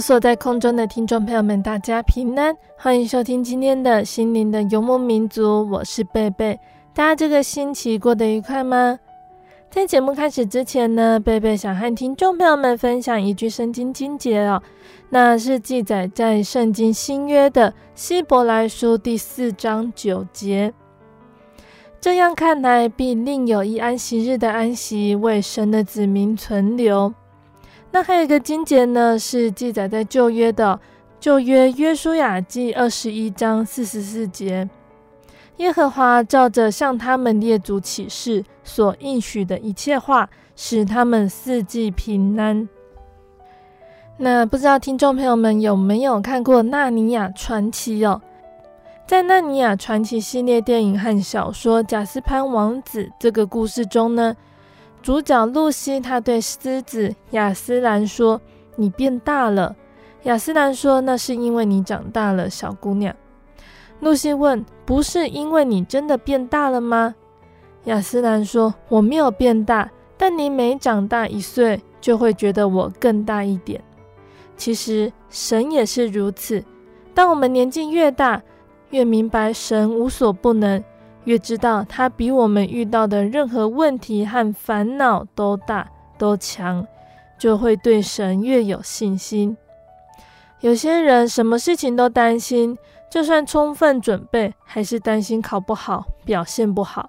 所在空中的听众朋友们，大家平安，欢迎收听今天的心灵的游牧民族，我是贝贝。大家这个星期过得愉快吗？在节目开始之前呢，贝贝想和听众朋友们分享一句圣经经节哦，那是记载在圣经新约的希伯来书第四章九节。这样看来，必另有一安息日的安息，为神的子民存留。那还有一个经节呢，是记载在旧约的旧约约书亚记二十一章四十四节。耶和华照着向他们列祖起誓所应许的一切话，使他们四季平安。那不知道听众朋友们有没有看过《纳尼亚传奇》哦？在《纳尼亚传奇》系列电影和小说《贾斯潘王子》这个故事中呢，主角露西，她对狮子亚斯兰说：“你变大了。”亚斯兰说：“那是因为你长大了，小姑娘。”露西问：“不是因为你真的变大了吗？”亚斯兰说：“我没有变大，但你每长大一岁，就会觉得我更大一点。其实神也是如此，当我们年纪越大，越明白神无所不能。”越知道他比我们遇到的任何问题和烦恼都大都强，就会对神越有信心。有些人什么事情都担心，就算充分准备，还是担心考不好、表现不好。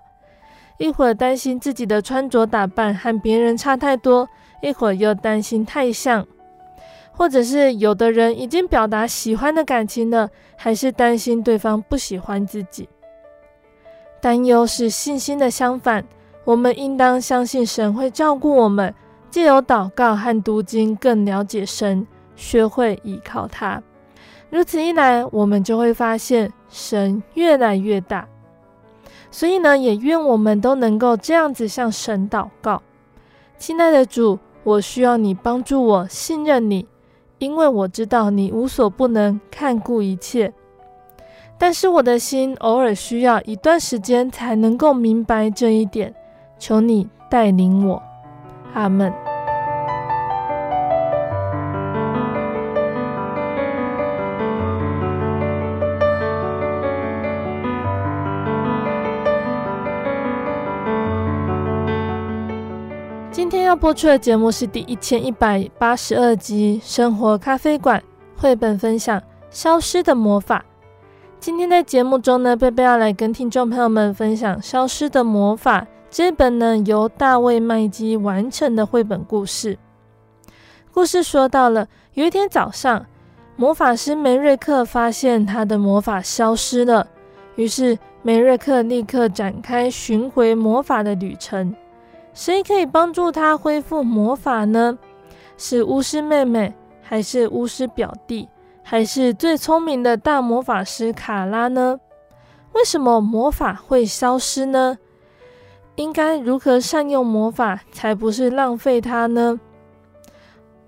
一会儿担心自己的穿着打扮和别人差太多，一会儿又担心太像，或者是有的人已经表达喜欢的感情了，还是担心对方不喜欢自己。担忧是信心的相反，我们应当相信神会照顾我们，借由祷告和读经更了解神，学会依靠他。如此一来，我们就会发现神越来越大。所以呢，也愿我们都能够这样子向神祷告：亲爱的主，我需要你帮助我信任你，因为我知道你无所不能，看顾一切。但是我的心偶尔需要一段时间才能够明白这一点，求你带领我，阿门。今天要播出的节目是第一千一百八十二集《生活咖啡馆》绘本分享《消失的魔法》。今天在节目中呢，贝贝要来跟听众朋友们分享《消失的魔法》这本呢由大卫麦基完成的绘本故事。故事说到了有一天早上，魔法师梅瑞克发现他的魔法消失了，于是梅瑞克立刻展开寻回魔法的旅程。谁可以帮助他恢复魔法呢？是巫师妹妹，还是巫师表弟？还是最聪明的大魔法师卡拉呢？为什么魔法会消失呢？应该如何善用魔法，才不是浪费它呢？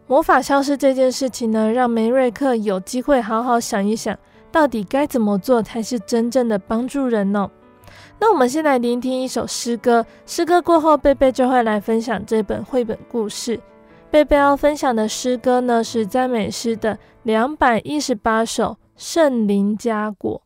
魔法消失这件事情呢，让梅瑞克有机会好好想一想，到底该怎么做才是真正的帮助人呢？那我们先来聆听一首诗歌，诗歌过后，贝贝就会来分享这本绘本故事。贝贝要分享的诗歌呢，是赞美诗的两百一十八首《圣灵嘉果》。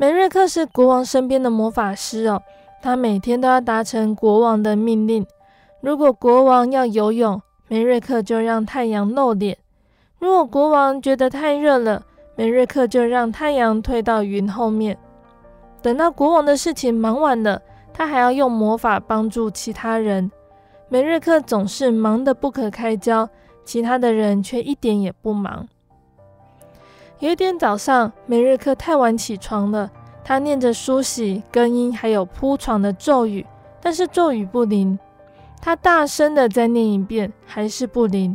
梅瑞克是国王身边的魔法师哦，他每天都要达成国王的命令。如果国王要游泳，梅瑞克就让太阳露脸；如果国王觉得太热了，梅瑞克就让太阳退到云后面。等到国王的事情忙完了，他还要用魔法帮助其他人。梅瑞克总是忙得不可开交，其他的人却一点也不忙。有一天早上，梅瑞克太晚起床了。他念着梳洗、更衣，还有铺床的咒语，但是咒语不灵。他大声的再念一遍，还是不灵。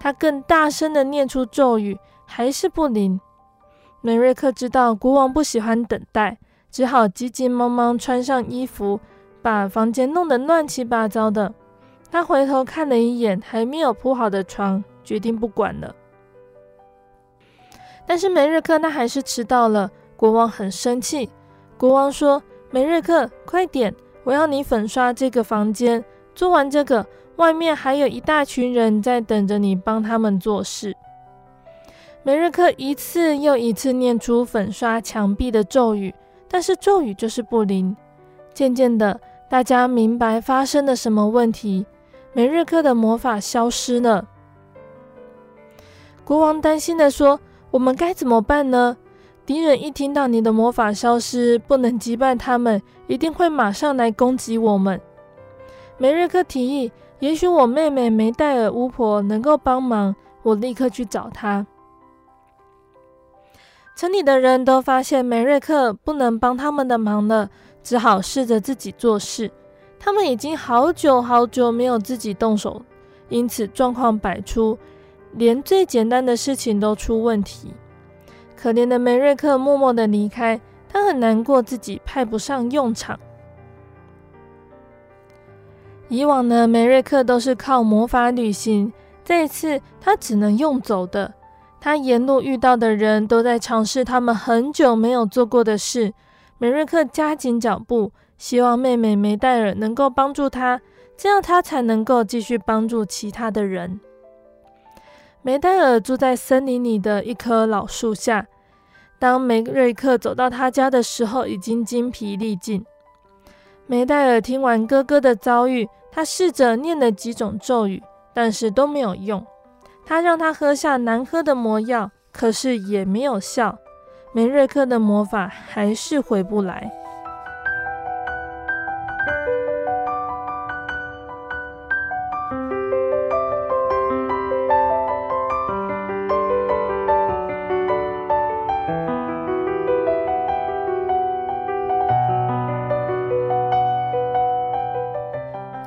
他更大声的念出咒语，还是不灵。梅瑞克知道国王不喜欢等待，只好急急忙忙穿上衣服，把房间弄得乱七八糟的。他回头看了一眼还没有铺好的床，决定不管了。但是梅瑞克那还是迟到了。国王很生气。国王说：“梅瑞克，快点！我要你粉刷这个房间。做完这个，外面还有一大群人在等着你帮他们做事。”梅瑞克一次又一次念出粉刷墙壁的咒语，但是咒语就是不灵。渐渐的，大家明白发生了什么问题。梅瑞克的魔法消失了。国王担心地说：“我们该怎么办呢？”敌人一听到你的魔法消失，不能击败他们，一定会马上来攻击我们。梅瑞克提议，也许我妹妹梅黛尔巫婆能够帮忙，我立刻去找她。城里的人都发现梅瑞克不能帮他们的忙了，只好试着自己做事。他们已经好久好久没有自己动手，因此状况百出，连最简单的事情都出问题。可怜的梅瑞克默默的离开，他很难过自己派不上用场。以往呢，梅瑞克都是靠魔法旅行，这一次他只能用走的。他沿路遇到的人都在尝试他们很久没有做过的事。梅瑞克加紧脚步，希望妹妹梅黛尔能够帮助他，这样他才能够继续帮助其他的人。梅黛尔住在森林里的一棵老树下。当梅瑞克走到他家的时候，已经精疲力尽。梅黛尔听完哥哥的遭遇，他试着念了几种咒语，但是都没有用。他让他喝下难喝的魔药，可是也没有效。梅瑞克的魔法还是回不来。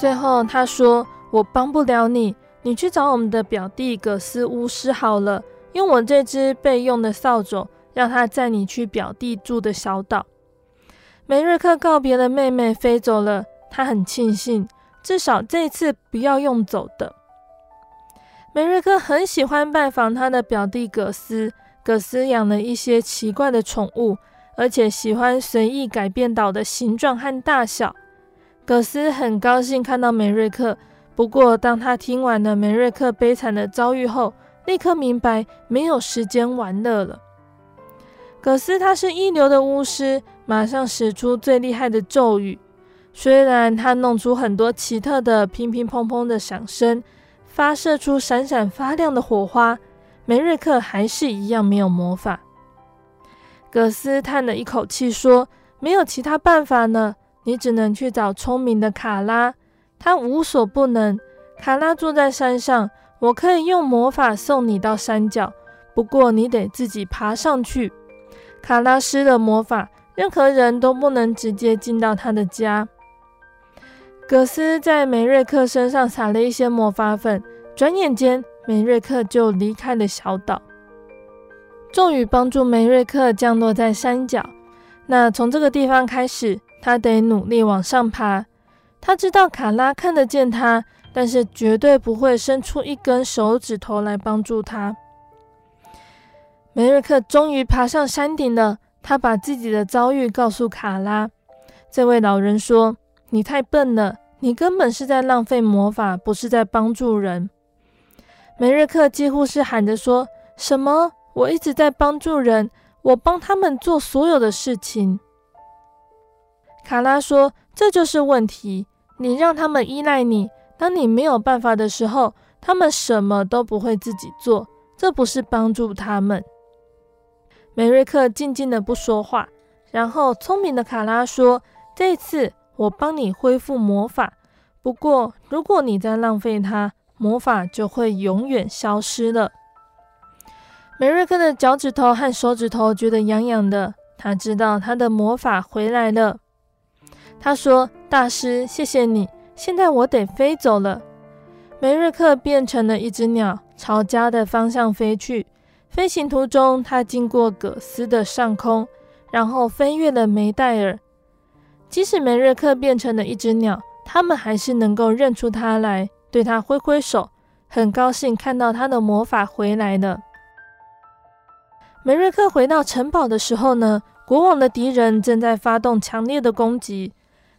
最后他说：“我帮不了你，你去找我们的表弟葛斯巫师好了，用我这只备用的扫帚，让他载你去表弟住的小岛。”梅瑞克告别了妹妹，飞走了。他很庆幸，至少这次不要用走的。梅瑞克很喜欢拜访他的表弟葛斯，葛斯养了一些奇怪的宠物，而且喜欢随意改变岛的形状和大小。葛斯很高兴看到梅瑞克，不过当他听完了梅瑞克悲惨的遭遇后，立刻明白没有时间玩乐了。葛斯他是一流的巫师，马上使出最厉害的咒语。虽然他弄出很多奇特的乒乒乓乓的响声，发射出闪闪发亮的火花，梅瑞克还是一样没有魔法。葛斯叹了一口气说：“没有其他办法呢，你只能去找聪明的卡拉，他无所不能。卡拉住在山上，我可以用魔法送你到山脚，不过你得自己爬上去。卡拉施了魔法，任何人都不能直接进到他的家。”葛斯在梅瑞克身上撒了一些魔法粉，转眼间梅瑞克就离开了小岛。咒语帮助梅瑞克降落在山脚，那从这个地方开始，他得努力往上爬。他知道卡拉看得见他，但是绝对不会伸出一根手指头来帮助他。梅瑞克终于爬上山顶了，他把自己的遭遇告诉卡拉。这位老人说。你太笨了，你根本是在浪费魔法，不是在帮助人。梅瑞克几乎是喊着说：“什么？我一直在帮助人，我帮他们做所有的事情。”卡拉说：“这就是问题，你让他们依赖你，当你没有办法的时候，他们什么都不会自己做，这不是帮助他们。”梅瑞克静静的不说话，然后聪明的卡拉说：“这次。”我帮你恢复魔法，不过如果你再浪费它，魔法就会永远消失了。梅瑞克的脚趾头和手指头觉得痒痒的，他知道他的魔法回来了。他说：“大师，谢谢你，现在我得飞走了。”梅瑞克变成了一只鸟，朝家的方向飞去。飞行途中，他经过葛斯的上空，然后飞越了梅代尔。即使梅瑞克变成了一只鸟，他们还是能够认出他来，对他挥挥手，很高兴看到他的魔法回来了。梅瑞克回到城堡的时候呢，国王的敌人正在发动强烈的攻击。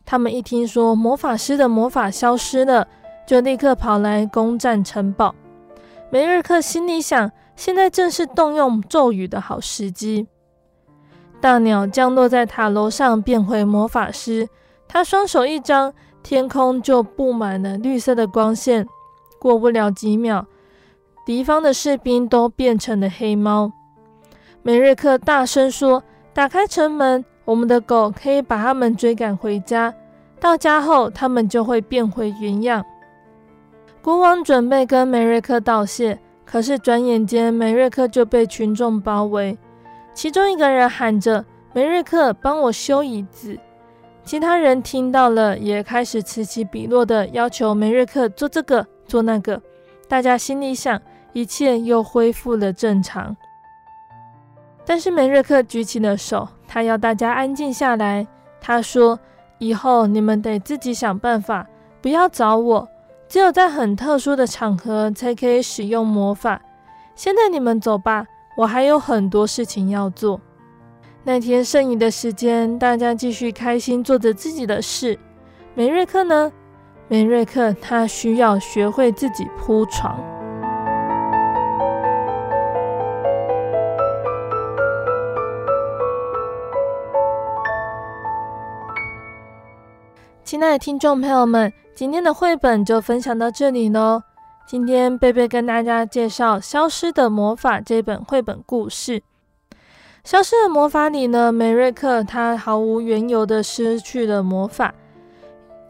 他们一听说魔法师的魔法消失了，就立刻跑来攻占城堡。梅瑞克心里想，现在正是动用咒语的好时机。大鸟降落在塔楼上，变回魔法师。他双手一张，天空就布满了绿色的光线。过不了几秒，敌方的士兵都变成了黑猫。梅瑞克大声说：“打开城门，我们的狗可以把他们追赶回家。到家后，他们就会变回原样。”国王准备跟梅瑞克道谢，可是转眼间，梅瑞克就被群众包围。其中一个人喊着：“梅瑞克，帮我修椅子。”其他人听到了，也开始此起彼落的要求梅瑞克做这个做那个。大家心里想，一切又恢复了正常。但是梅瑞克举起了手，他要大家安静下来。他说：“以后你们得自己想办法，不要找我。只有在很特殊的场合才可以使用魔法。现在你们走吧。”我还有很多事情要做。那天剩余的时间，大家继续开心做着自己的事。梅瑞克呢？梅瑞克他需要学会自己铺床。亲爱的听众朋友们，今天的绘本就分享到这里喽。今天贝贝跟大家介绍《消失的魔法》这本绘本故事。《消失的魔法》里呢，梅瑞克他毫无缘由的失去了魔法，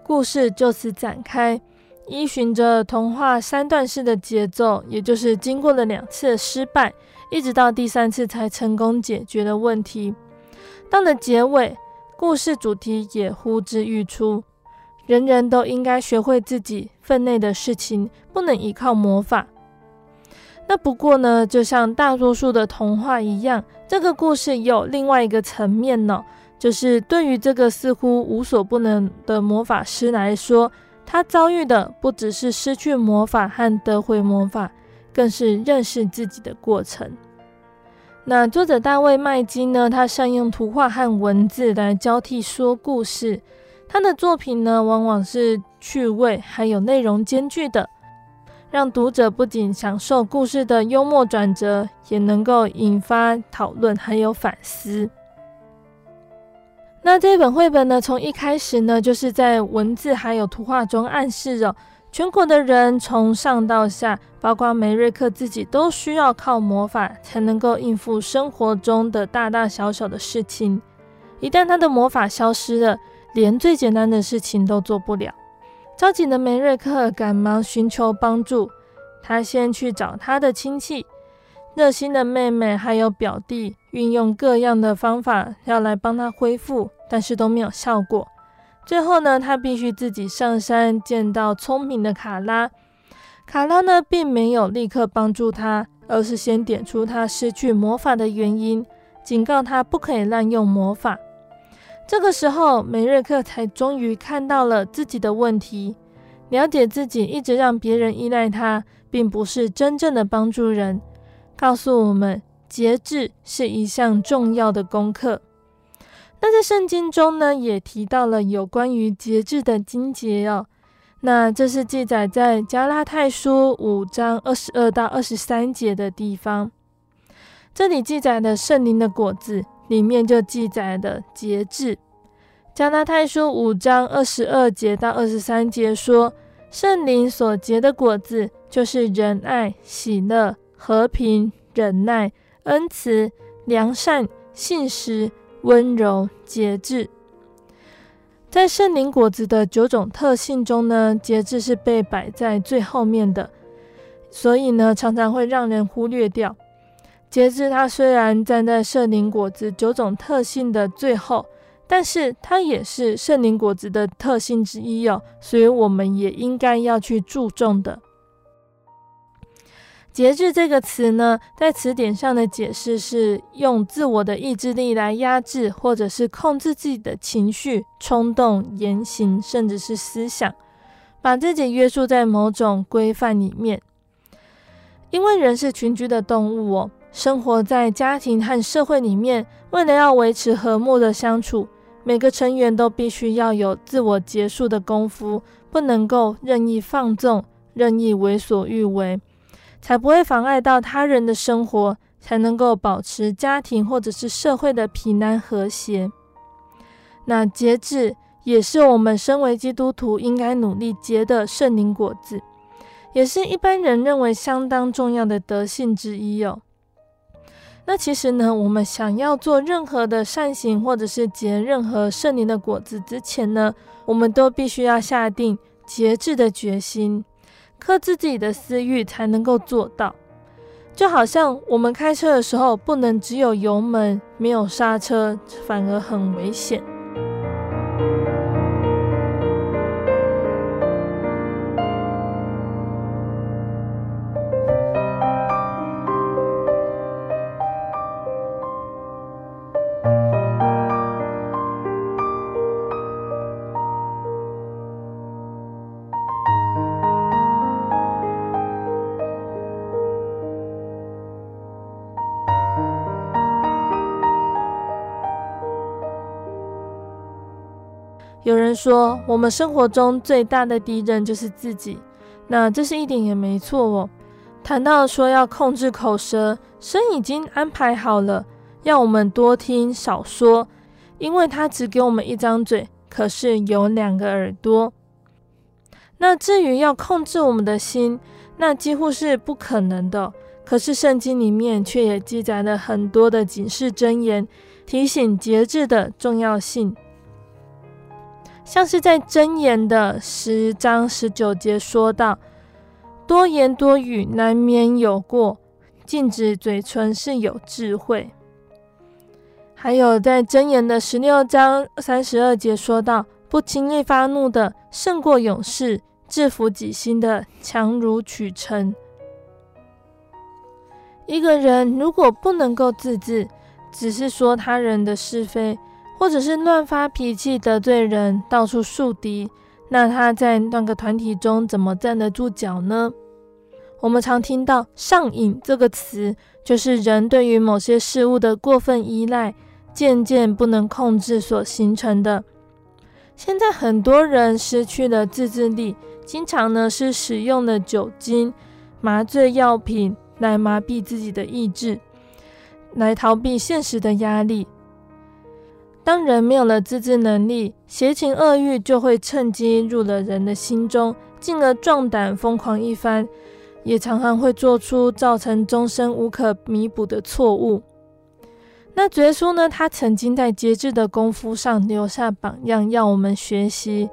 故事就此展开。依循着童话三段式的节奏，也就是经过了两次失败，一直到第三次才成功解决了问题。到了结尾，故事主题也呼之欲出。人人都应该学会自己分内的事情，不能依靠魔法。那不过呢，就像大多数的童话一样，这个故事有另外一个层面呢，就是对于这个似乎无所不能的魔法师来说，他遭遇的不只是失去魔法和得回魔法，更是认识自己的过程。那作者大卫麦金呢，他善用图画和文字来交替说故事。他的作品呢，往往是趣味还有内容兼具的，让读者不仅享受故事的幽默转折，也能够引发讨论还有反思。那这本绘本呢，从一开始呢，就是在文字还有图画中暗示着，全国的人从上到下，包括梅瑞克自己，都需要靠魔法才能够应付生活中的大大小小的事情。一旦他的魔法消失了，连最简单的事情都做不了，着急的梅瑞克赶忙寻求帮助。他先去找他的亲戚，热心的妹妹还有表弟，运用各样的方法要来帮他恢复，但是都没有效果。最后呢，他必须自己上山见到聪明的卡拉。卡拉呢，并没有立刻帮助他，而是先点出他失去魔法的原因，警告他不可以滥用魔法。这个时候，梅瑞克才终于看到了自己的问题，了解自己一直让别人依赖他，并不是真正的帮助人，告诉我们节制是一项重要的功课。那在圣经中呢，也提到了有关于节制的经节哦。那这是记载在加拉太书五章二十二到二十三节的地方，这里记载的圣灵的果子。里面就记载的节制，加拉太书五章二十二节到二十三节说，圣灵所结的果子就是仁爱、喜乐、和平、忍耐、恩慈、良善、信实、温柔、节制。在圣灵果子的九种特性中呢，节制是被摆在最后面的，所以呢，常常会让人忽略掉。节制，它虽然站在圣灵果子九种特性的最后，但是它也是圣灵果子的特性之一哦，所以我们也应该要去注重的。节制这个词呢，在词典上的解释是用自我的意志力来压制或者是控制自己的情绪、冲动、言行，甚至是思想，把自己约束在某种规范里面。因为人是群居的动物哦。生活在家庭和社会里面，为了要维持和睦的相处，每个成员都必须要有自我结束的功夫，不能够任意放纵、任意为所欲为，才不会妨碍到他人的生活，才能够保持家庭或者是社会的平安和谐。那节制也是我们身为基督徒应该努力结的圣灵果子，也是一般人认为相当重要的德性之一哦。那其实呢，我们想要做任何的善行，或者是结任何圣灵的果子之前呢，我们都必须要下定节制的决心，克制自己的私欲，才能够做到。就好像我们开车的时候，不能只有油门，没有刹车，反而很危险。说，我们生活中最大的敌人就是自己，那这是一点也没错哦。谈到说要控制口舌，神已经安排好了，要我们多听少说，因为他只给我们一张嘴，可是有两个耳朵。那至于要控制我们的心，那几乎是不可能的。可是圣经里面却也记载了很多的警示箴言，提醒节制的重要性。像是在箴言的十章十九节说道：“多言多语难免有过，禁止嘴唇是有智慧。”还有在箴言的十六章三十二节说道：“不轻易发怒的胜过勇士，制服己心的强如取成。一个人如果不能够自制，只是说他人的是非，或者是乱发脾气得罪人，到处树敌，那他在那个团体中怎么站得住脚呢？我们常听到“上瘾”这个词，就是人对于某些事物的过分依赖，渐渐不能控制所形成的。现在很多人失去了自制力，经常呢是使用了酒精、麻醉药品来麻痹自己的意志，来逃避现实的压力。当人没有了自制能力，邪情恶欲就会趁机入了人的心中，进而壮胆疯狂一番。也常常会做出造成终身无可弥补的错误。那耶稣呢？他曾经在节制的功夫上留下榜样，要我们学习。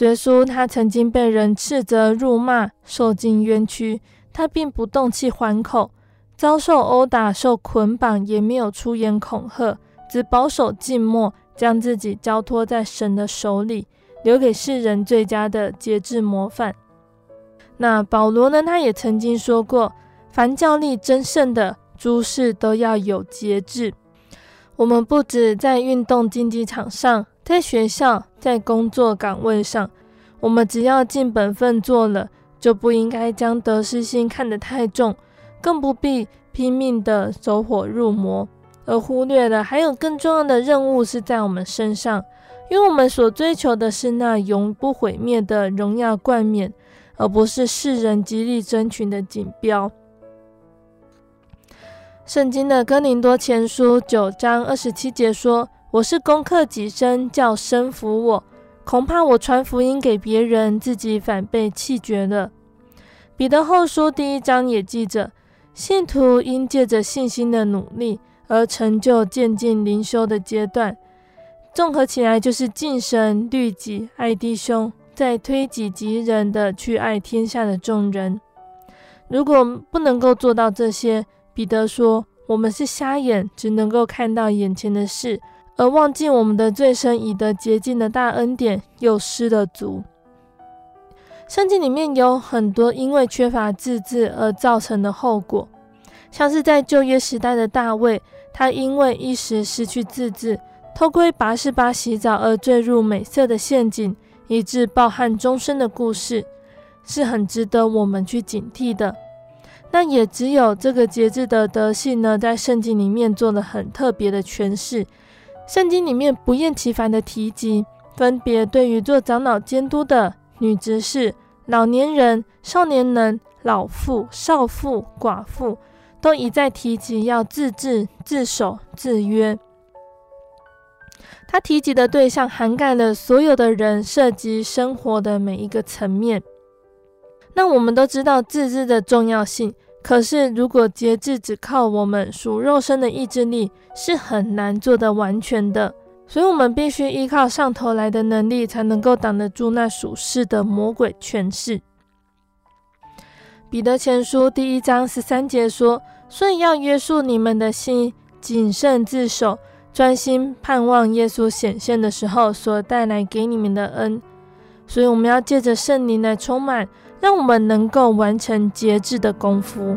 耶稣他曾经被人斥责、辱骂，受尽冤屈，他并不动气还口；遭受殴打、受捆绑，也没有出言恐吓，只保守静默，将自己交托在神的手里，留给世人最佳的节制模范。那保罗呢？他也曾经说过：“凡教力真胜的诸事都要有节制。”我们不止在运动竞技场上，在学校，在工作岗位上，我们只要尽本分做了，就不应该将得失心看得太重，更不必拼命的走火入魔，而忽略了还有更重要的任务是在我们身上，因为我们所追求的是那永不毁灭的荣耀冠冕。而不是世人极力争取的锦标。圣经的哥林多前书九章二十七节说：“我是攻克己身，叫身服我。恐怕我传福音给别人，自己反被弃绝了。”彼得后书第一章也记着：信徒应借着信心的努力而成就渐进灵修的阶段。综合起来，就是敬神、律己、爱弟兄。再推己及人的去爱天下的众人。如果不能够做到这些，彼得说：“我们是瞎眼，只能够看到眼前的事，而忘记我们的罪深以得洁净的大恩典，又失了足。”圣经里面有很多因为缺乏自制而造成的后果，像是在旧约时代的大卫，他因为一时失去自制，偷窥拔示巴洗澡而坠入美色的陷阱。以致抱憾终身的故事，是很值得我们去警惕的。那也只有这个节制的德性呢，在圣经里面做了很特别的诠释。圣经里面不厌其烦的提及，分别对于做长老监督的女执事、老年人、少年人、老妇、少妇、寡妇，都一再提及要自治、自守、自约。他提及的对象涵盖了所有的人，涉及生活的每一个层面。那我们都知道自治的重要性，可是如果节制只靠我们属肉身的意志力，是很难做得完全的。所以，我们必须依靠上头来的能力，才能够挡得住那属世的魔鬼权势。彼得前书第一章十三节说：“所以要约束你们的心，谨慎自守。”专心盼望耶稣显现的时候所带来给你们的恩，所以我们要借着圣灵来充满，让我们能够完成节制的功夫。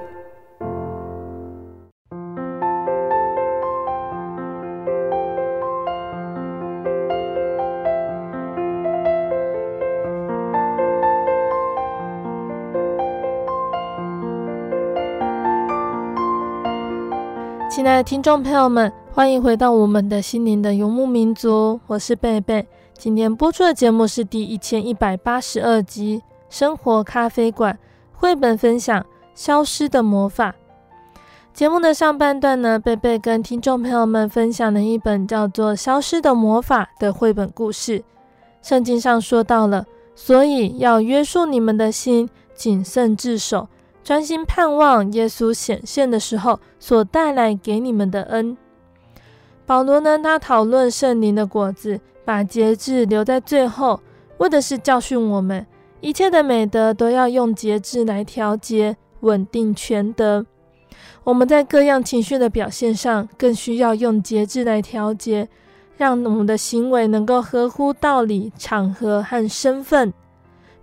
亲爱的听众朋友们，欢迎回到我们的心灵的游牧民族，我是贝贝。今天播出的节目是第一千一百八十二集《生活咖啡馆》绘本分享《消失的魔法》。节目的上半段呢，贝贝跟听众朋友们分享了一本叫做《消失的魔法》的绘本故事。圣经上说到了，所以要约束你们的心，谨慎自守。专心盼望耶稣显现的时候所带来给你们的恩。保罗呢，他讨论圣灵的果子，把节制留在最后，为的是教训我们，一切的美德都要用节制来调节，稳定全德。我们在各样情绪的表现上，更需要用节制来调节，让我们的行为能够合乎道理、场合和身份。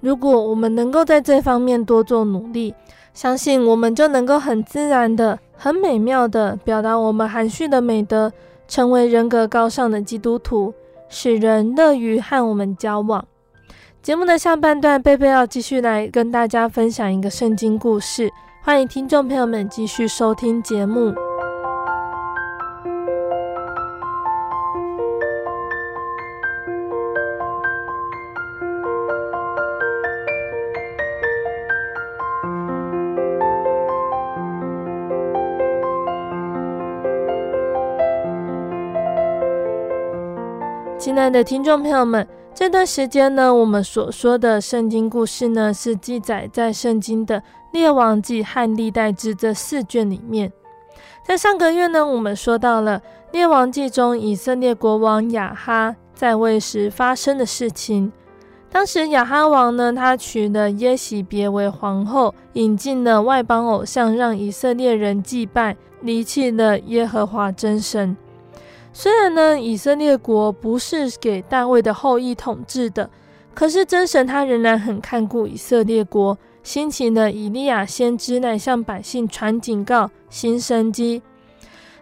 如果我们能够在这方面多做努力，相信我们就能够很自然的、很美妙的表达我们含蓄的美德，成为人格高尚的基督徒，使人乐于和我们交往。节目的下半段，贝贝要继续来跟大家分享一个圣经故事，欢迎听众朋友们继续收听节目。亲爱的听众朋友们，这段时间呢，我们所说的圣经故事呢，是记载在圣经的列王记和历代志这四卷里面。在上个月呢，我们说到了列王记中以色列国王亚哈在位时发生的事情。当时亚哈王呢，他娶了耶洗别为皇后，引进了外邦偶像，让以色列人祭拜，离弃了耶和华真神。虽然呢，以色列国不是给大卫的后裔统治的，可是真神他仍然很看顾以色列国，兴起了以利亚先知来向百姓传警告、行神迹。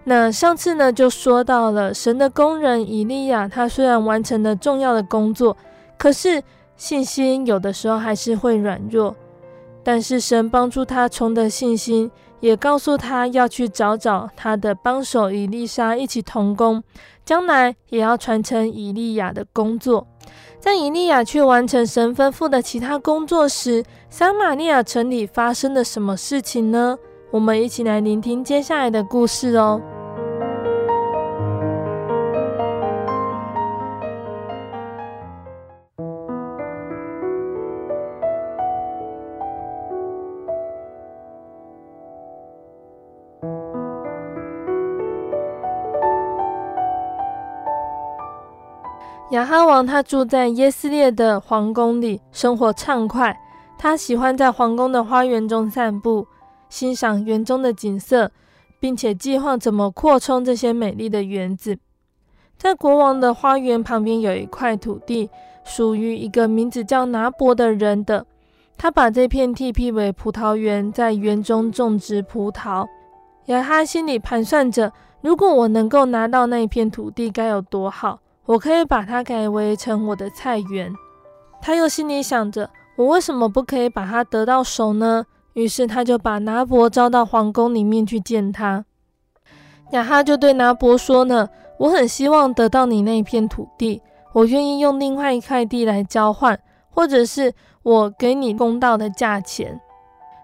那上次呢，就说到了神的工人以利亚，他虽然完成了重要的工作，可是信心有的时候还是会软弱，但是神帮助他重得信心。也告诉他要去找找他的帮手以丽莎一起同工，将来也要传承以利亚的工作。在以利亚去完成神吩咐的其他工作时，撒玛利亚城里发生了什么事情呢？我们一起来聆听接下来的故事哦。亚哈王他住在耶斯列的皇宫里，生活畅快。他喜欢在皇宫的花园中散步，欣赏园中的景色，并且计划怎么扩充这些美丽的园子。在国王的花园旁边有一块土地，属于一个名字叫拿伯的人的。他把这片地辟为葡萄园，在园中种植葡萄。亚哈心里盘算着，如果我能够拿到那一片土地，该有多好。我可以把它改为成我的菜园。他又心里想着，我为什么不可以把它得到手呢？于是他就把拿伯招到皇宫里面去见他。亚哈就对拿伯说呢：“我很希望得到你那片土地，我愿意用另外一块地来交换，或者是我给你公道的价钱。”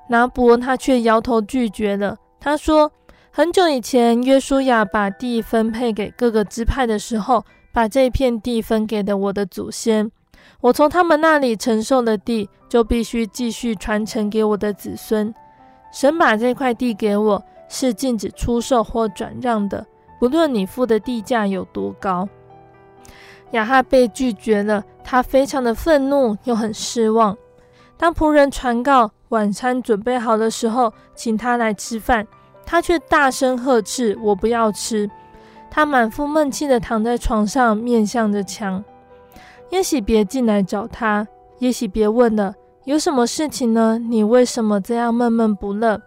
拿伯他却摇头拒绝了。他说：“很久以前，约书亚把地分配给各个支派的时候。”把这片地分给了我的祖先，我从他们那里承受的地，就必须继续传承给我的子孙。神把这块地给我，是禁止出售或转让的，不论你付的地价有多高。亚哈被拒绝了，他非常的愤怒，又很失望。当仆人传告晚餐准备好的时候，请他来吃饭，他却大声呵斥：“我不要吃。”他满腹闷气地躺在床上，面向着墙。耶洗别进来找他，耶洗别问了：“有什么事情呢？你为什么这样闷闷不乐？”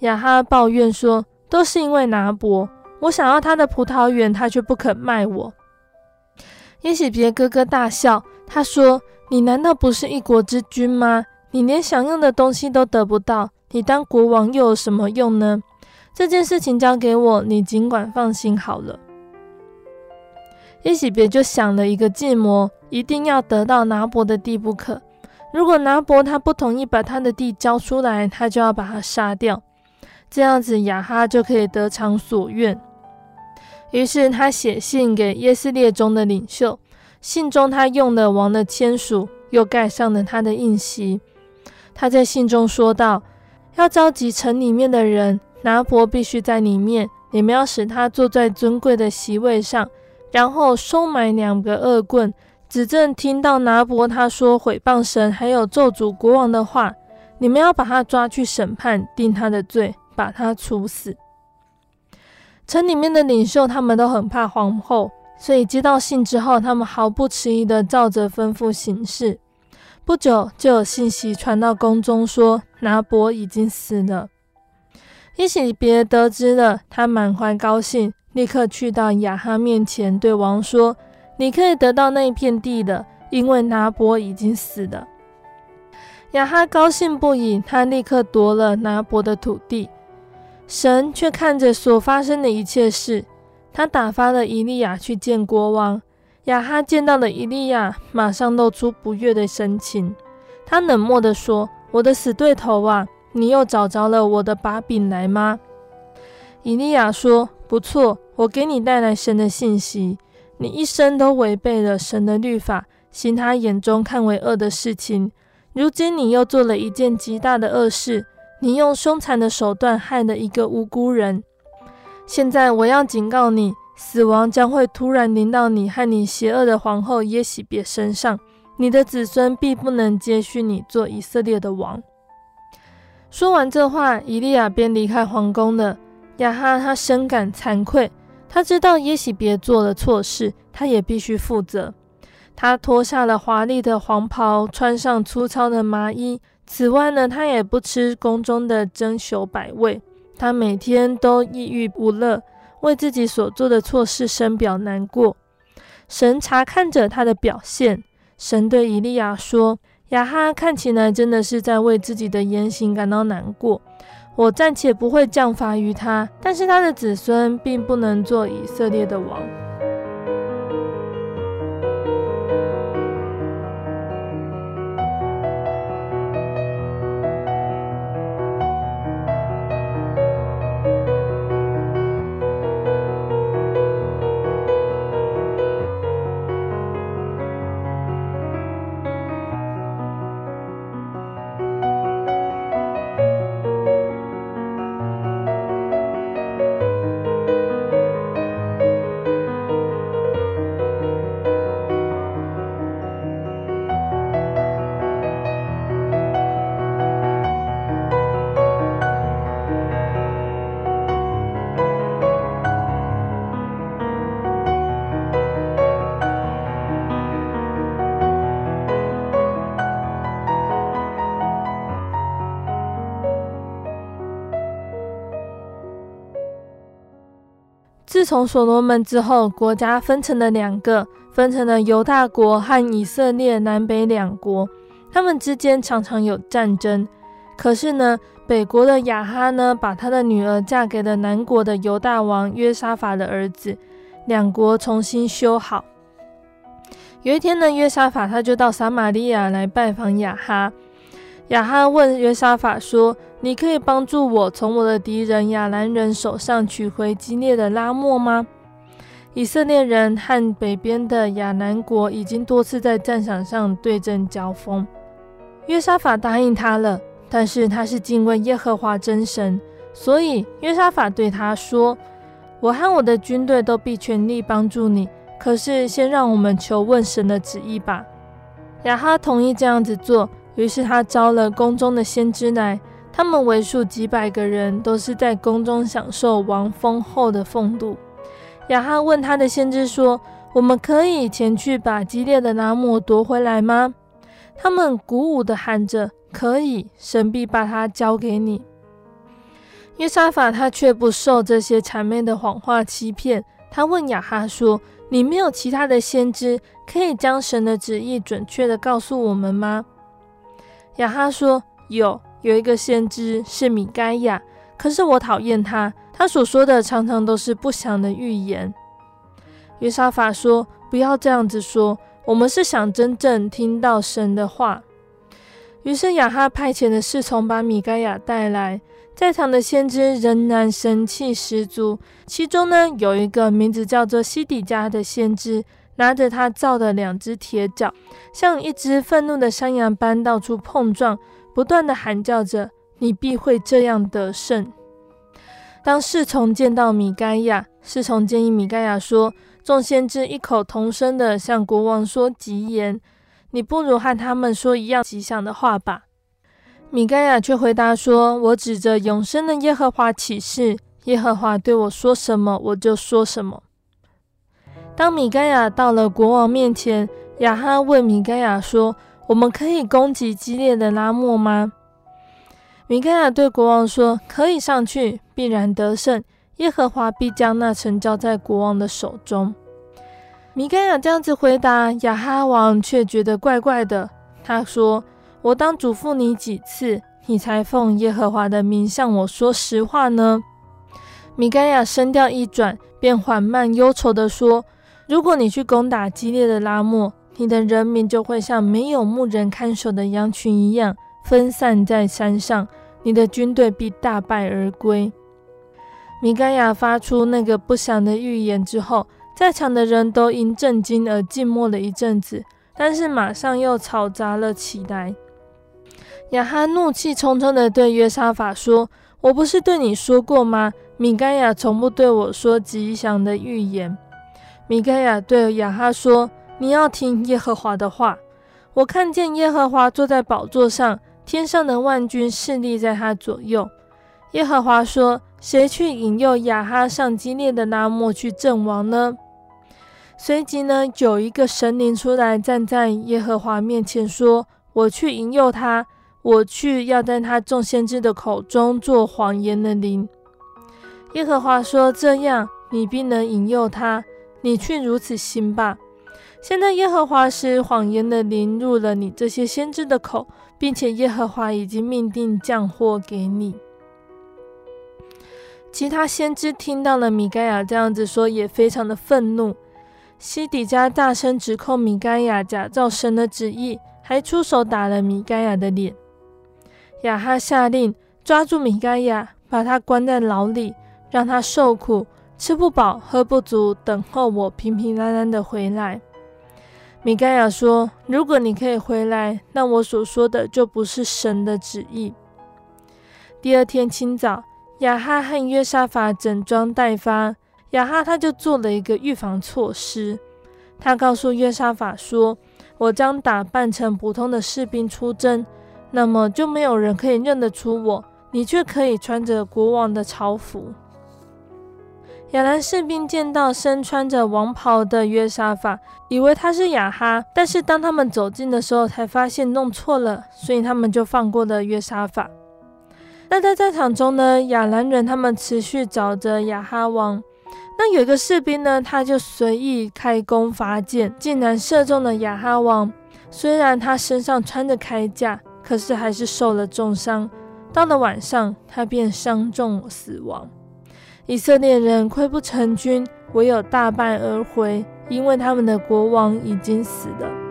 亚哈抱怨说：“都是因为拿伯，我想要他的葡萄园，他却不肯卖我。”耶洗别咯咯大笑，他说：“你难道不是一国之君吗？你连想要的东西都得不到，你当国王又有什么用呢？”这件事情交给我，你尽管放心好了。”耶洗别就想了一个计谋，一定要得到拿伯的地不可。如果拿伯他不同意把他的地交出来，他就要把他杀掉。这样子亚哈就可以得偿所愿。于是他写信给耶斯列中的领袖，信中他用了王的签署，又盖上了他的印玺。他在信中说道：“要召集城里面的人，拿伯必须在里面。你们要使他坐在尊贵的席位上，然后收买两个恶棍，指证听到拿伯他说毁谤神，还有咒诅国王的话。你们要把他抓去审判，定他的罪，把他处死。”城里面的领袖他们都很怕皇后，所以接到信之后，他们毫不迟疑地照着吩咐行事。不久，就有信息传到宫中，说拿伯已经死了。一喜别得知了，他满怀高兴，立刻去到亚哈面前，对王说：“你可以得到那一片地的，因为拿伯已经死了。”亚哈高兴不已，他立刻夺了拿伯的土地。神却看着所发生的一切事，他打发了以利亚去见国王。亚哈见到了以利亚，马上露出不悦的神情。他冷漠地说：“我的死对头啊，你又找着了我的把柄来吗？”以利亚说：“不错，我给你带来神的信息。你一生都违背了神的律法，行他眼中看为恶的事情。如今你又做了一件极大的恶事。”你用凶残的手段害了一个无辜人，现在我要警告你，死亡将会突然临到你和你邪恶的皇后耶洗别身上，你的子孙必不能接续你做以色列的王。说完这话，伊利亚便离开皇宫了。亚哈他深感惭愧，他知道耶洗别做了错事，他也必须负责。他脱下了华丽的黄袍，穿上粗糙的麻衣。此外呢，他也不吃宫中的珍馐百味，他每天都抑郁不乐，为自己所做的错事深表难过。神查看着他的表现，神对以利亚说：“亚哈看起来真的是在为自己的言行感到难过。我暂且不会降罚于他，但是他的子孙并不能做以色列的王。”从所罗门之后，国家分成了两个，分成了犹大国和以色列南北两国。他们之间常常有战争。可是呢，北国的亚哈呢，把他的女儿嫁给了南国的犹大王约沙法的儿子，两国重新修好。有一天呢，约沙法他就到撒玛利亚来拜访亚哈。亚哈问约沙法说：“你可以帮助我从我的敌人亚兰人手上取回激烈的拉莫吗？”以色列人和北边的亚南国已经多次在战场上对阵交锋。约沙法答应他了，但是他是敬畏耶和华真神，所以约沙法对他说：“我和我的军队都必全力帮助你，可是先让我们求问神的旨意吧。”亚哈同意这样子做。于是他招了宫中的先知来，他们为数几百个人，都是在宫中享受王丰厚的俸禄。亚哈问他的先知说：“我们可以前去把激烈的拿摩夺回来吗？”他们鼓舞地喊着：“可以，神必把他交给你。”约沙法他却不受这些谄媚的谎话欺骗，他问亚哈说：“你没有其他的先知可以将神的旨意准确地告诉我们吗？”亚哈说：“有，有一个先知是米该亚，可是我讨厌他，他所说的常常都是不祥的预言。约沙法说：“不要这样子说，我们是想真正听到神的话。”于是亚哈派遣的侍从把米该亚带来，在场的先知仍然神气十足。其中呢，有一个名字叫做西底家的先知，拿着他造的两只铁角，像一只愤怒的山羊般到处碰撞，不断地喊叫着：“你必会这样得胜。”当侍从见到米该亚，侍从建议米该亚说：“众先知异口同声地向国王说吉言。”你不如和他们说一样吉祥的话吧。米该亚却回答说：“我指着永生的耶和华起誓，耶和华对我说什么，我就说什么。”当米该亚到了国王面前，亚哈问米该亚说：“我们可以攻击激烈的拉莫吗？”米该亚对国王说：“可以上去，必然得胜，耶和华必将那城交在国王的手中。”米该亚这样子回答，亚哈王却觉得怪怪的。他说：“我当嘱咐你几次，你才奉耶和华的名向我说实话呢？”米该亚声调一转，便缓慢忧愁地说：“如果你去攻打激烈的拉莫，你的人民就会像没有牧人看守的羊群一样，分散在山上，你的军队必大败而归。”米该亚发出那个不祥的预言之后，在场的人都因震惊而静默了一阵子，但是马上又吵杂了起来。亚哈怒气冲冲地对约沙法说：“我不是对你说过吗？米该亚从不对我说吉祥的预言。”米该亚对亚哈说：“你要听耶和华的话。我看见耶和华坐在宝座上，天上的万军侍立在他左右。耶和华说：谁去引诱亚哈上基列的拉末去阵亡呢？”随即呢，有一个神灵出来站在耶和华面前，说：“我去引诱他，我去要在他众先知的口中做谎言的灵。”耶和华说：“这样，你必能引诱他。你去如此行吧。现在耶和华是谎言的灵入了你这些先知的口，并且耶和华已经命定降祸给你。”其他先知听到了米该亚这样子说，也非常的愤怒。西底家大声指控米该亚假造神的旨意，还出手打了米该亚的脸。亚哈下令抓住米该亚，把他关在牢里，让他受苦，吃不饱，喝不足，等候我平平安安的回来。米盖亚说：“如果你可以回来，那我所说的就不是神的旨意。”第二天清早，亚哈和约沙法整装待发。亚哈他就做了一个预防措施，他告诉约沙法说：“我将打扮成普通的士兵出征，那么就没有人可以认得出我，你却可以穿着国王的朝服。”亚兰士兵见到身穿着王袍的约沙法，以为他是亚哈，但是当他们走近的时候，才发现弄错了，所以他们就放过了约沙法。那在战场中呢，亚兰人他们持续找着亚哈王。那有一个士兵呢，他就随意开弓发箭，竟然射中了亚哈王。虽然他身上穿着铠甲，可是还是受了重伤。到了晚上，他便伤重死亡。以色列人溃不成军，唯有大败而回，因为他们的国王已经死了。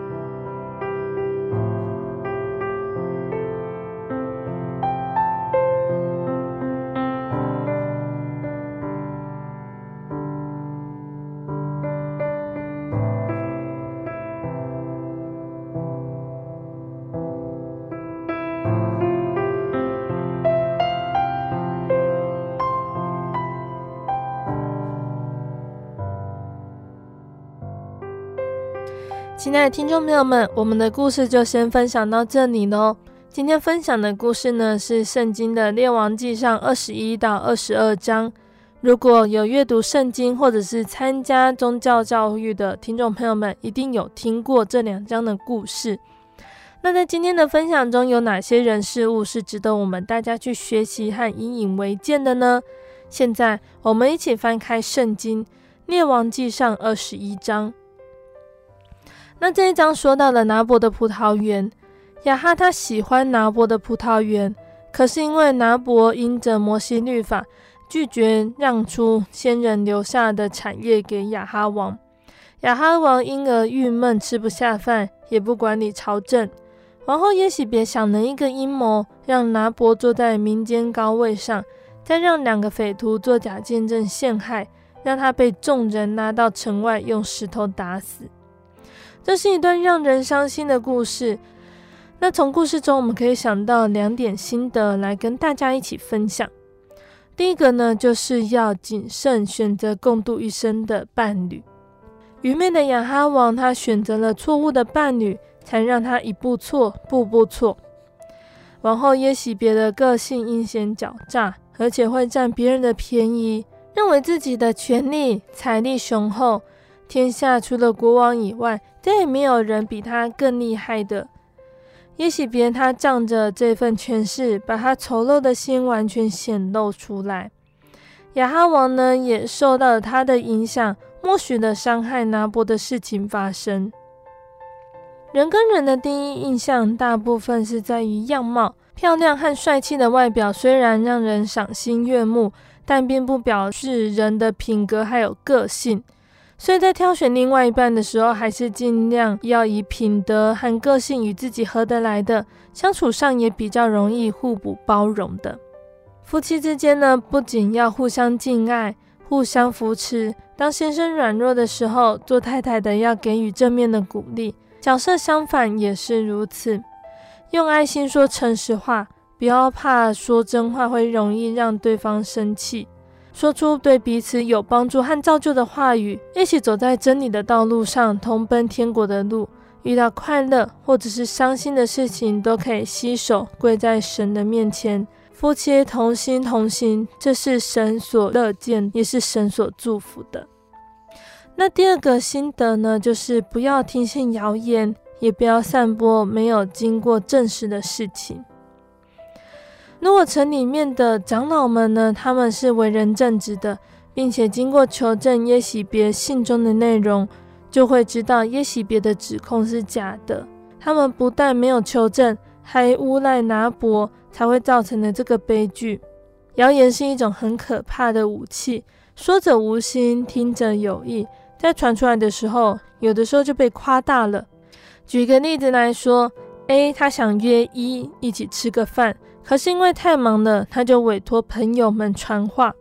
亲爱的听众朋友们，我们的故事就先分享到这里喽。今天分享的故事呢，是圣经的列王记上二十一到二十二章。如果有阅读圣经或者是参加宗教教育的听众朋友们，一定有听过这两章的故事。那在今天的分享中，有哪些人事物是值得我们大家去学习和引以为鉴的呢？现在我们一起翻开圣经列王记上二十一章。那这一章说到了拿伯的葡萄园，亚哈他喜欢拿伯的葡萄园，可是因为拿伯因着摩西律法，拒绝让出先人留下的产业给亚哈王。亚哈王因而郁闷，吃不下饭，也不管理朝政。王后耶洗别想了一个阴谋，让拿伯坐在民间高位上，再让两个匪徒做假见证陷害，让他被众人拉到城外，用石头打死。这是一段让人伤心的故事。那从故事中，我们可以想到两点心得来跟大家一起分享。第一个呢，就是要谨慎选择共度一生的伴侣。愚昧的亚哈王，他选择了错误的伴侣。才让他一步错，步步错。王后耶洗别的个性阴险狡诈，而且会占别人的便宜，认为自己的权力、财力雄厚，天下除了国王以外，再也没有人比他更厉害的。也许别他仗着这份权势，把他丑陋的心完全显露出来。亚哈王呢，也受到了他的影响，默许了伤害拿伯的事情发生。人跟人的第一印象，大部分是在于样貌，漂亮和帅气的外表虽然让人赏心悦目，但并不表示人的品格还有个性。所以在挑选另外一半的时候，还是尽量要以品德和个性与自己合得来的，相处上也比较容易互补包容的。夫妻之间呢，不仅要互相敬爱、互相扶持，当先生软弱的时候，做太太的要给予正面的鼓励。角色相反也是如此，用爱心说诚实话，不要怕说真话会容易让对方生气，说出对彼此有帮助和造就的话语，一起走在真理的道路上，同奔天国的路。遇到快乐或者是伤心的事情，都可以洗手跪在神的面前，夫妻同心同行，这是神所乐见，也是神所祝福的。那第二个心得呢，就是不要听信谣言，也不要散播没有经过证实的事情。如果城里面的长老们呢，他们是为人正直的，并且经过求证耶洗别信中的内容，就会知道耶洗别的指控是假的。他们不但没有求证，还诬赖拿伯，才会造成了这个悲剧。谣言是一种很可怕的武器，说者无心，听者有意。在传出来的时候，有的时候就被夸大了。举个例子来说，A 他想约 E 一起吃个饭，可是因为太忙了，他就委托朋友们传话。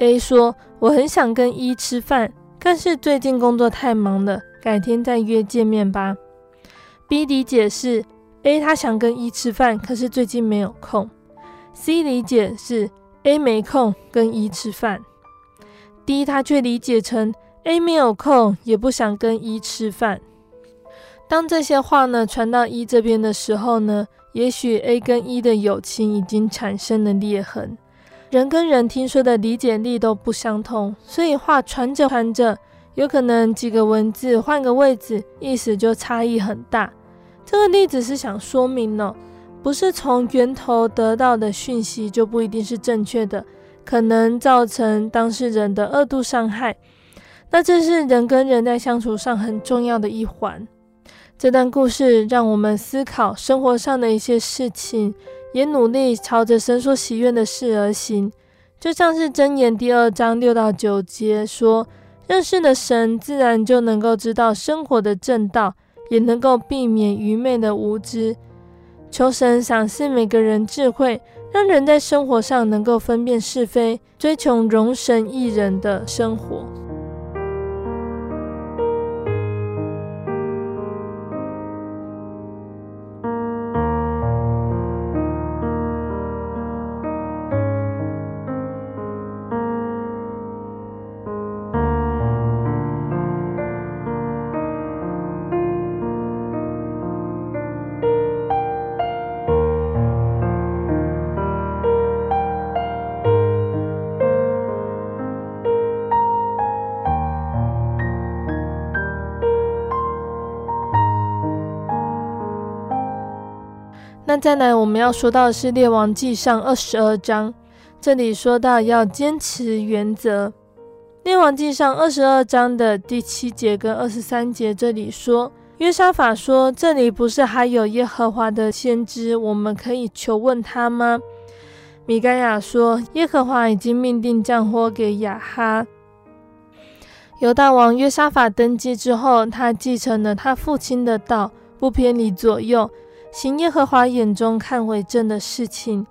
A 说：“我很想跟 E 吃饭，但是最近工作太忙了，改天再约见面吧。”B 理解是 A 他想跟 E 吃饭，可是最近没有空。C 理解是 A 没空跟 E 吃饭，D 他却理解成。A 没有空，也不想跟 E 吃饭。当这些话呢传到 E 这边的时候呢，也许 A 跟 E 的友情已经产生了裂痕。人跟人听说的理解力都不相同，所以话传着传着，有可能几个文字换个位置，意思就差异很大。这个例子是想说明呢，不是从源头得到的讯息就不一定是正确的，可能造成当事人的二度伤害。那这是人跟人在相处上很重要的一环。这段故事让我们思考生活上的一些事情，也努力朝着神所喜悦的事而行。就像是箴言第二章六到九节说：“认识了神，自然就能够知道生活的正道，也能够避免愚昧的无知。”求神赏赐每个人智慧，让人在生活上能够分辨是非，追求荣神益人的生活。再来，我们要说到的是《列王纪上》二十二章，这里说到要坚持原则。《列王纪上》二十二章的第七节跟二十三节，这里说，约沙法说：“这里不是还有耶和华的先知，我们可以求问他吗？”米该亚说：“耶和华已经命定降祸给亚哈。”犹大王约沙法登基之后，他继承了他父亲的道，不偏离左右，行耶和华眼中看为正的事情，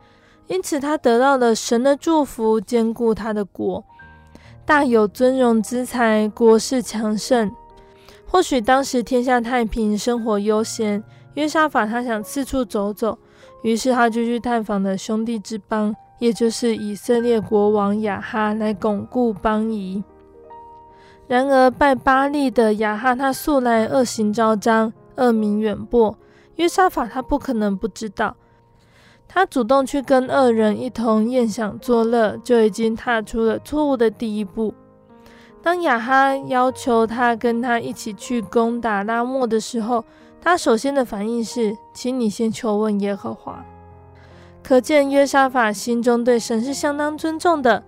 因此他得到了神的祝福，兼顾他的国，大有尊荣之财，国势强盛。或许当时天下太平，生活悠闲，约沙法他想四处走走，于是他就去探访了兄弟之邦，也就是以色列国王亚哈，来巩固邦谊。然而，拜巴力的亚哈，他素来恶行昭彰，恶名远播。约沙法他不可能不知道，他主动去跟恶人一同宴享作乐，就已经踏出了错误的第一步。当亚哈要求他跟他一起去攻打拉末的时候，他首先的反应是：“请你先求问耶和华。”可见约沙法心中对神是相当尊重的，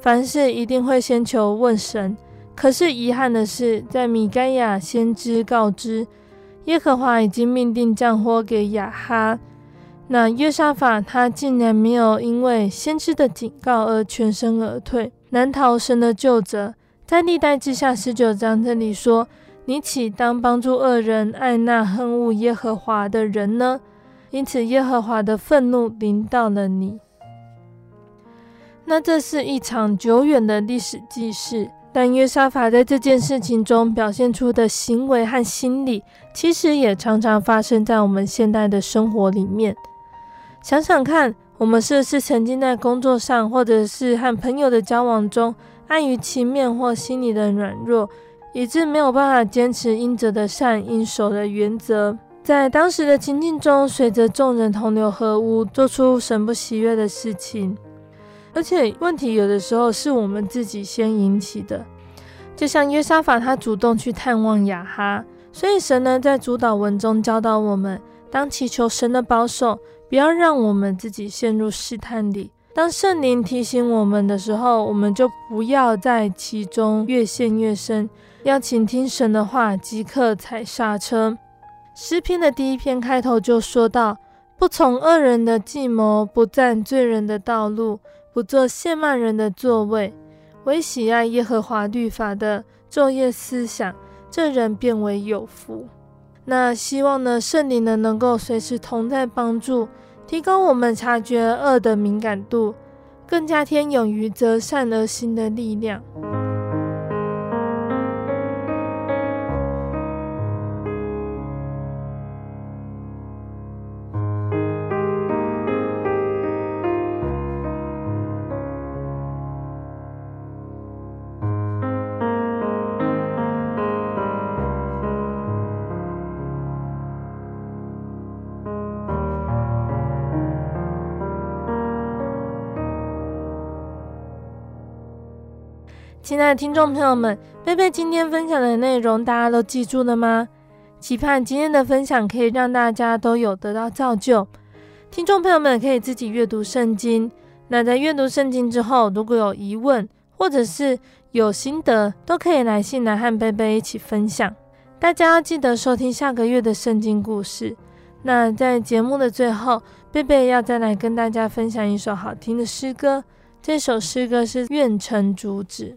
凡事一定会先求问神。可是遗憾的是，在米该亚先知告知耶和华已经命定降祸给亚哈，那约沙法他竟然没有因为先知的警告而全身而退，难逃神的救责。在历代志下十九章这里说：“你岂当帮助恶人，爱那恨恶耶和华的人呢？因此耶和华的愤怒临到了你。”那这是一场久远的历史记事。但约沙法在这件事情中表现出的行为和心理，其实也常常发生在我们现代的生活里面。想想看，我们是不是曾经在工作上，或者是和朋友的交往中，碍于情面或心里的软弱，以致没有办法坚持应得的善、应守的原则，在当时的情境中，随着众人同流合污，做出神不喜悦的事情。而且问题有的时候是我们自己先引起的，就像约沙法他主动去探望雅哈，所以神呢在主祷文中教导我们，当祈求神的保守，不要让我们自己陷入试探里。当圣灵提醒我们的时候，我们就不要在其中越陷越深，要倾听神的话，即刻踩刹车。诗篇的第一篇开头就说到：不从恶人的计谋，不占罪人的道路。不做亵慢人的座位，唯喜爱耶和华律法的，昼夜思想，这人变为有福。那希望呢，圣灵呢能够随时同在帮助，提高我们察觉恶的敏感度，更加添勇于择善而行的力量。亲爱的听众朋友们，贝贝今天分享的内容大家都记住了吗？期盼今天的分享可以让大家都有得到造就。听众朋友们可以自己阅读圣经。那在阅读圣经之后，如果有疑问或者是有心得，都可以来信来和贝贝一起分享。大家要记得收听下个月的圣经故事。那在节目的最后，贝贝要再来跟大家分享一首好听的诗歌。这首诗歌是《愿成主旨》。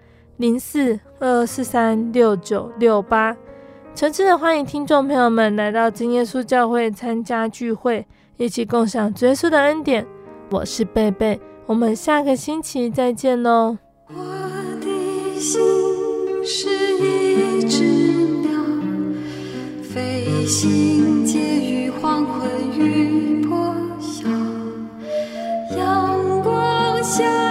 零四二二四三六九六八，诚挚的欢迎听众朋友们来到真耶稣教会参加聚会，一起共享耶稣的恩典。我是贝贝，我们下个星期再见喽。我的心是一只鸟，飞行介于黄昏与破晓，阳光下。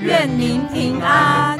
愿您平安。